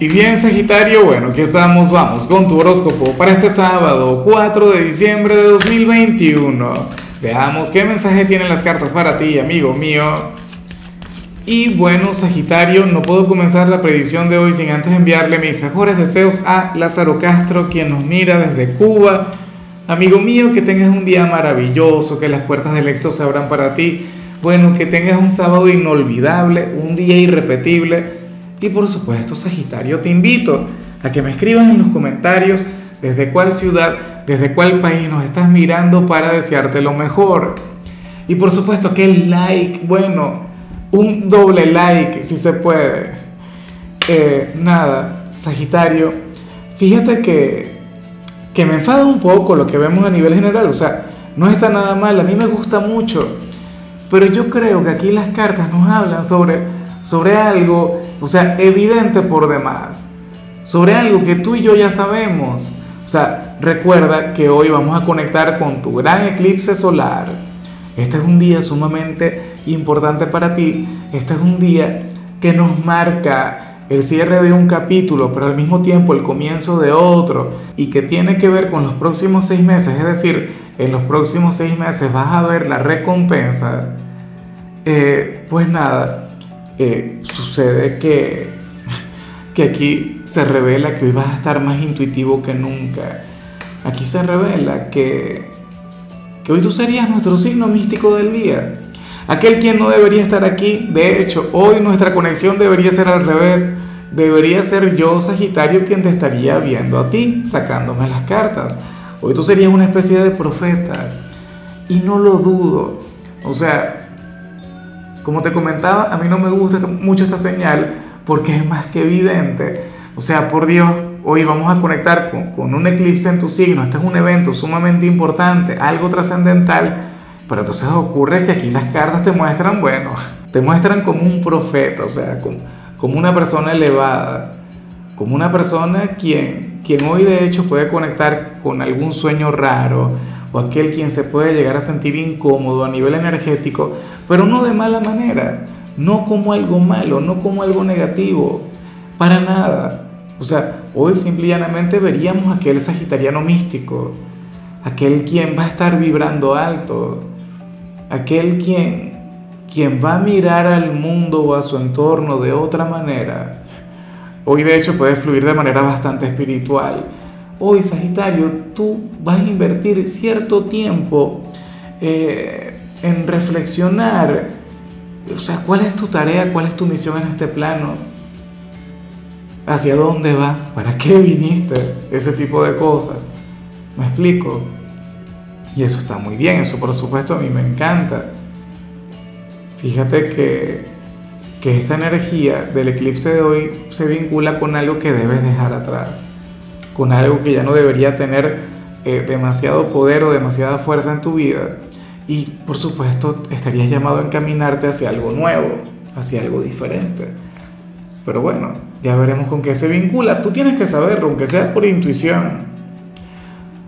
Y bien, Sagitario, bueno, aquí estamos, vamos con tu horóscopo para este sábado, 4 de diciembre de 2021. Veamos qué mensaje tienen las cartas para ti, amigo mío. Y bueno, Sagitario, no puedo comenzar la predicción de hoy sin antes enviarle mis mejores deseos a Lázaro Castro, quien nos mira desde Cuba. Amigo mío, que tengas un día maravilloso, que las puertas del éxito se abran para ti. Bueno, que tengas un sábado inolvidable, un día irrepetible y por supuesto, Sagitario, te invito a que me escribas en los comentarios desde cuál ciudad, desde cuál país nos estás mirando para desearte lo mejor. Y por supuesto que el like, bueno, un doble like si se puede. Eh, nada, Sagitario, fíjate que, que me enfada un poco lo que vemos a nivel general, o sea, no está nada mal, a mí me gusta mucho, pero yo creo que aquí las cartas nos hablan sobre, sobre algo o sea, evidente por demás, sobre algo que tú y yo ya sabemos. O sea, recuerda que hoy vamos a conectar con tu gran eclipse solar. Este es un día sumamente importante para ti. Este es un día que nos marca el cierre de un capítulo, pero al mismo tiempo el comienzo de otro, y que tiene que ver con los próximos seis meses. Es decir, en los próximos seis meses vas a ver la recompensa. Eh, pues nada, eh, sucede que, que aquí se revela que hoy vas a estar más intuitivo que nunca. Aquí se revela que, que hoy tú serías nuestro signo místico del día. Aquel quien no debería estar aquí. De hecho, hoy nuestra conexión debería ser al revés. Debería ser yo, Sagitario, quien te estaría viendo a ti, sacándome las cartas. Hoy tú serías una especie de profeta. Y no lo dudo. O sea, como te comentaba, a mí no me gusta mucho esta señal porque es más que evidente. O sea, por Dios, hoy vamos a conectar con, un eclipse en tu signo. Este es un evento sumamente importante, algo trascendental. Pero entonces ocurre que aquí las cartas te muestran, bueno, te muestran como un profeta, o sea, como, como una persona elevada, como una persona quien, quien hoy de hecho puede conectar con algún sueño raro o aquel quien se puede llegar a sentir incómodo a nivel energético, pero no de mala manera, no como algo malo, no como algo negativo, para nada. O sea, hoy simple y llanamente veríamos aquel sagitariano místico, aquel quien va a estar vibrando alto, aquel quien, quien va a mirar al mundo o a su entorno de otra manera. Hoy de hecho puede fluir de manera bastante espiritual hoy Sagitario, tú vas a invertir cierto tiempo eh, en reflexionar, o sea, cuál es tu tarea, cuál es tu misión en este plano, hacia dónde vas, para qué viniste, ese tipo de cosas. ¿Me explico? Y eso está muy bien, eso por supuesto a mí me encanta. Fíjate que, que esta energía del eclipse de hoy se vincula con algo que debes dejar atrás con algo que ya no debería tener eh, demasiado poder o demasiada fuerza en tu vida. Y por supuesto estarías llamado a encaminarte hacia algo nuevo, hacia algo diferente. Pero bueno, ya veremos con qué se vincula. Tú tienes que saberlo, aunque sea por intuición.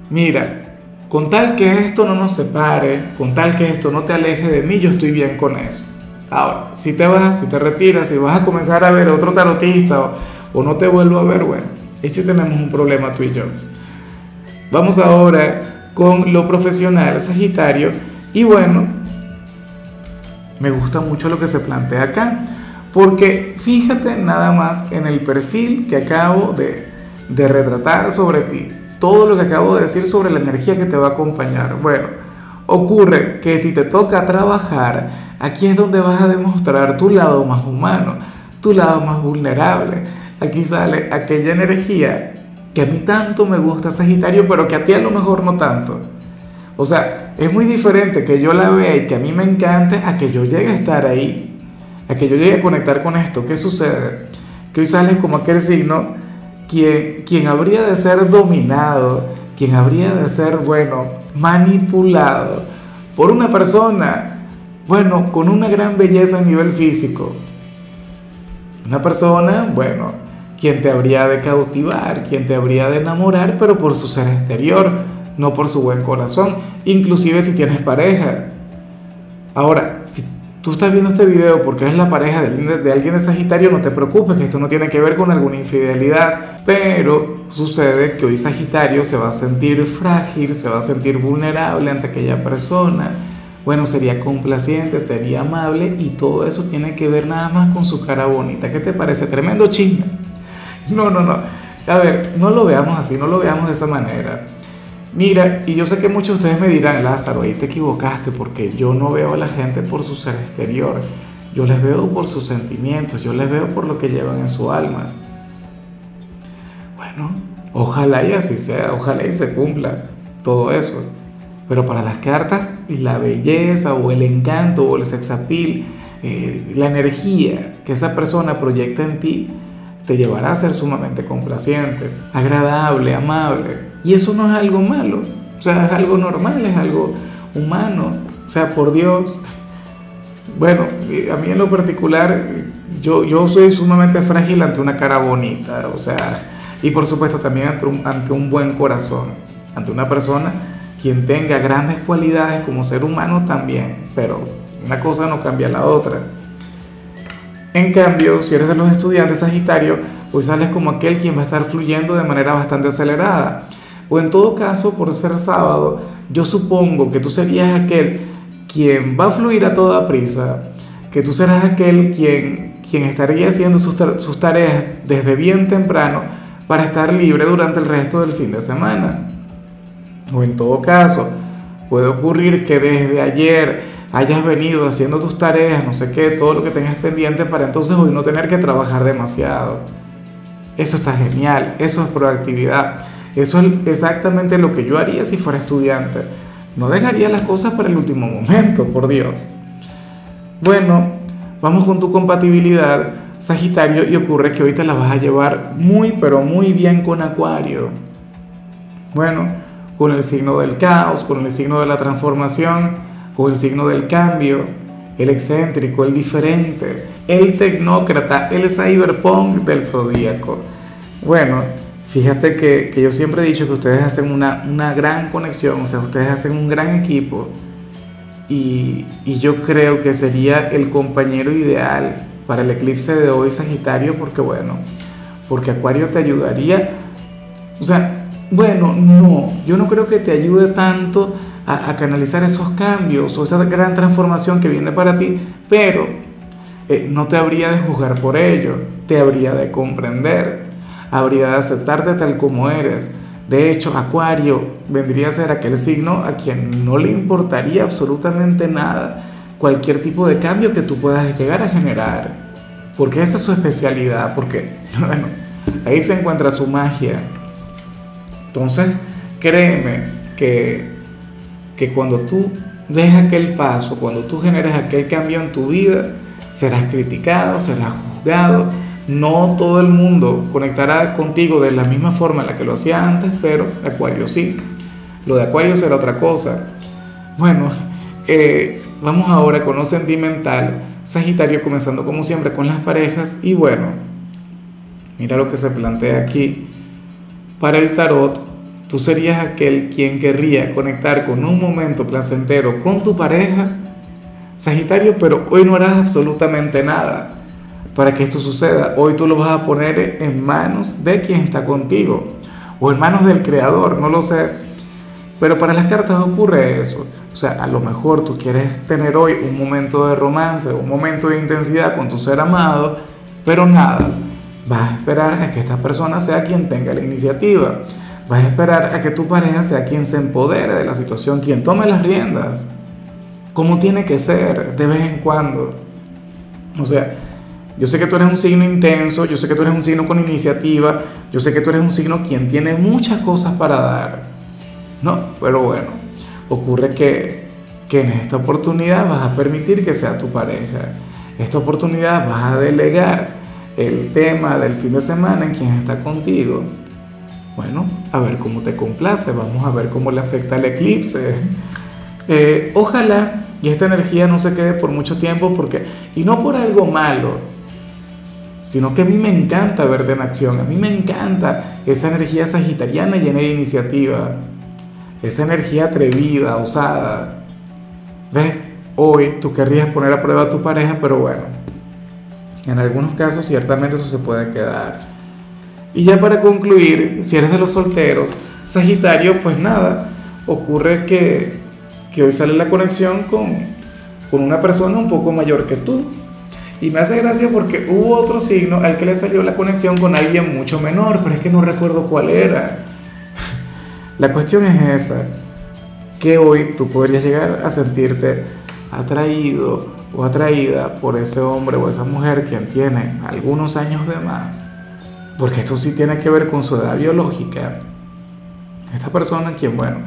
Mira, con tal que esto no nos separe, con tal que esto no te aleje de mí, yo estoy bien con eso. Ahora, si te vas, si te retiras, si vas a comenzar a ver otro tarotista o, o no te vuelvo a ver, bueno, y si tenemos un problema tú y yo. Vamos ahora con lo profesional, Sagitario. Y bueno, me gusta mucho lo que se plantea acá. Porque fíjate nada más en el perfil que acabo de, de retratar sobre ti. Todo lo que acabo de decir sobre la energía que te va a acompañar. Bueno, ocurre que si te toca trabajar, aquí es donde vas a demostrar tu lado más humano, tu lado más vulnerable aquí sale aquella energía que a mí tanto me gusta Sagitario, pero que a ti a lo mejor no tanto. O sea, es muy diferente que yo la vea y que a mí me encante a que yo llegue a estar ahí, a que yo llegue a conectar con esto. ¿Qué sucede? Que hoy sales como aquel signo quien, quien habría de ser dominado, quien habría de ser, bueno, manipulado por una persona, bueno, con una gran belleza a nivel físico. Una persona, bueno, quien te habría de cautivar, quien te habría de enamorar, pero por su ser exterior, no por su buen corazón, inclusive si tienes pareja. Ahora, si, tú estás viendo este video porque eres la pareja de, de, alguien de Sagitario, no te preocupes, que esto no tiene que ver con alguna infidelidad, pero sucede que hoy Sagitario se va a sentir frágil, se va a sentir vulnerable ante aquella persona. Bueno, sería complaciente, sería amable y todo eso tiene que ver nada más con su cara bonita. ¿Qué te parece? Tremendo chisme. No, no, no. A ver, no lo veamos así, no lo veamos de esa manera. Mira, y yo sé que muchos de ustedes me dirán, Lázaro, ahí te equivocaste porque yo no veo a la gente por su ser exterior, yo les veo por sus sentimientos, yo les veo por lo que llevan en su alma. Bueno, ojalá y así sea, ojalá y se cumpla todo eso. Pero para las cartas, la belleza o el encanto o el sexapil, eh, la energía que esa persona proyecta en ti, te llevará a ser sumamente complaciente, agradable, amable. Y eso no es algo malo, o sea, es algo normal, es algo humano, o sea, por Dios. Bueno, a mí en lo particular, yo, yo soy sumamente frágil ante una cara bonita, o sea, y por supuesto también ante un, ante un buen corazón, ante una persona quien tenga grandes cualidades como ser humano también, pero una cosa no cambia la otra. En cambio, si eres de los estudiantes Sagitario, pues sales como aquel quien va a estar fluyendo de manera bastante acelerada. O en todo caso, por ser sábado, yo supongo que tú serías aquel quien va a fluir a toda prisa, que tú serás aquel quien, quien estaría haciendo sus, sus tareas desde bien temprano para estar libre durante el resto del fin de semana. O en todo caso, puede ocurrir que desde ayer hayas venido haciendo tus tareas, no sé qué, todo lo que tengas pendiente para entonces hoy no tener que trabajar demasiado. Eso está genial, eso es proactividad. Eso es exactamente lo que yo haría si fuera estudiante. No dejaría las cosas para el último momento, por Dios. Bueno, vamos con tu compatibilidad, Sagitario, y ocurre que hoy te la vas a llevar muy, pero muy bien con Acuario. Bueno, con el signo del caos, con el signo de la transformación, con el signo del cambio, el excéntrico, el diferente, el tecnócrata, el cyberpunk del zodíaco. Bueno, Fíjate que, yo siempre he dicho que ustedes hacen una, una, gran conexión, o sea, ustedes hacen un gran equipo y, y, yo creo que sería el compañero ideal para el eclipse de hoy Sagitario porque bueno, porque Acuario te ayudaría, o sea, bueno, no, yo no creo que te ayude tanto a, canalizar esos cambios o esa gran transformación que viene para ti, pero eh, no te habría de juzgar por ello, te habría de comprender habría de aceptarte tal como eres. De hecho, Acuario vendría a ser aquel signo a quien no le importaría absolutamente nada cualquier tipo de cambio que tú puedas llegar a generar. Porque esa es su especialidad, porque, bueno, ahí se encuentra su magia. Entonces, créeme que, que cuando tú dejas aquel paso, cuando tú generes aquel cambio en tu vida, serás criticado, serás juzgado no todo el mundo conectará contigo de la misma forma en la que lo hacía antes, pero Acuario sí. Lo de Acuario será otra cosa. Bueno, eh, vamos ahora con lo sentimental. Sagitario comenzando como siempre con las parejas y bueno, mira lo que se plantea aquí. Para el tarot, tú serías aquel quien querría conectar con un momento placentero con tu pareja, Sagitario, pero hoy no harás absolutamente nada para que esto suceda. Hoy tú lo vas a poner en manos de quien está contigo o en manos del creador, no lo sé. Pero para las cartas ocurre eso. O sea, a lo mejor tú quieres tener hoy un momento de romance, un momento de intensidad con tu ser amado, pero nada, vas a esperar a que esta persona sea quien tenga la iniciativa. Vas a esperar a que tu pareja sea quien se empodere de la situación, quien tome las riendas. Como tiene que ser, de vez en cuando. O sea, yo sé que tú eres un signo intenso, yo sé que tú eres un signo con iniciativa, yo sé que tú eres un signo quien tiene muchas cosas para dar. No, pero bueno, ocurre que, que en esta oportunidad vas a permitir que sea tu pareja. Esta oportunidad vas a delegar el tema del fin de semana en quien está contigo. Bueno, a ver cómo te complace, vamos a ver cómo le afecta el eclipse. Eh, ojalá y esta energía no se quede por mucho tiempo porque, y no por algo malo, sino que a mí me encanta verte en acción, a mí me encanta esa energía sagitariana llena de iniciativa, esa energía atrevida, osada. ¿Ves? hoy tú querrías poner a prueba a tu pareja, pero bueno, en algunos casos ciertamente eso se puede quedar. Y ya para concluir, si eres de los solteros, Sagitario, pues nada, ocurre que, que hoy sale la conexión con, con una persona un poco mayor que tú. Y me hace gracia porque hubo otro signo al que le salió la conexión con alguien mucho menor, pero es que no recuerdo cuál era. La cuestión es esa, que hoy tú podrías llegar a sentirte atraído o atraída por ese hombre o esa mujer quien tiene algunos años de más, porque esto sí tiene que ver con su edad biológica. Esta persona quien, bueno,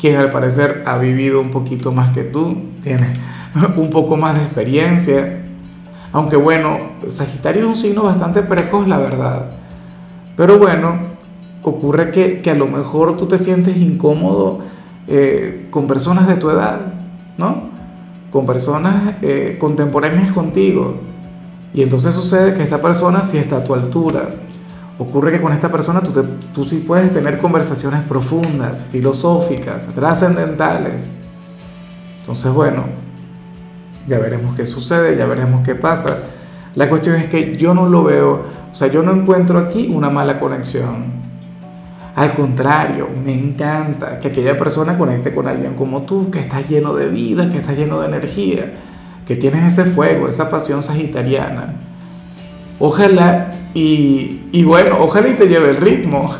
quien al parecer ha vivido un poquito más que tú, tiene un poco más de experiencia, aunque bueno, Sagitario es un signo bastante precoz, la verdad. Pero bueno, ocurre que, que, a lo mejor tú te sientes incómodo eh, con personas de tu edad, ¿no? Con personas eh, contemporáneas contigo. Y entonces sucede que esta persona sí está a tu altura. Ocurre que con esta persona tú, te, tú sí puedes tener conversaciones profundas, filosóficas, trascendentales. Entonces, bueno, ya veremos qué sucede, ya veremos qué pasa. La cuestión es que yo no lo veo, o sea, yo no encuentro aquí una mala conexión. Al contrario, me encanta que aquella persona conecte con alguien como tú, que está lleno de vida, que está lleno de energía, que tienes ese fuego, esa pasión sagitariana. Ojalá y, y bueno, ojalá y te lleve el ritmo,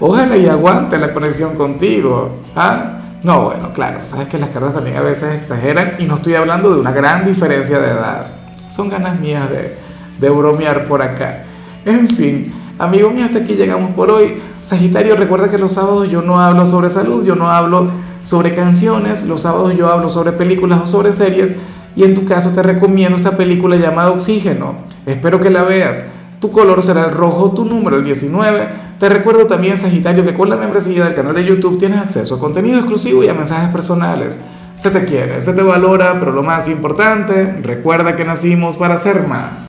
ojalá y aguante la conexión contigo. ¿ah? No, bueno, claro, sabes que las cartas también a veces exageran y no estoy hablando de una gran diferencia de edad. Son ganas mías de, de bromear por acá. En fin, amigos míos, hasta aquí llegamos por hoy. Sagitario, recuerda que los sábados yo no hablo sobre salud, yo no hablo sobre canciones, los sábados yo hablo sobre películas o sobre series y en tu caso te recomiendo esta película llamada Oxígeno. Espero que la veas. Tu color será el rojo, tu número el 19. Te recuerdo también, Sagitario, que con la membresía del canal de YouTube tienes acceso a contenido exclusivo y a mensajes personales. Se te quiere, se te valora, pero lo más importante, recuerda que nacimos para ser más.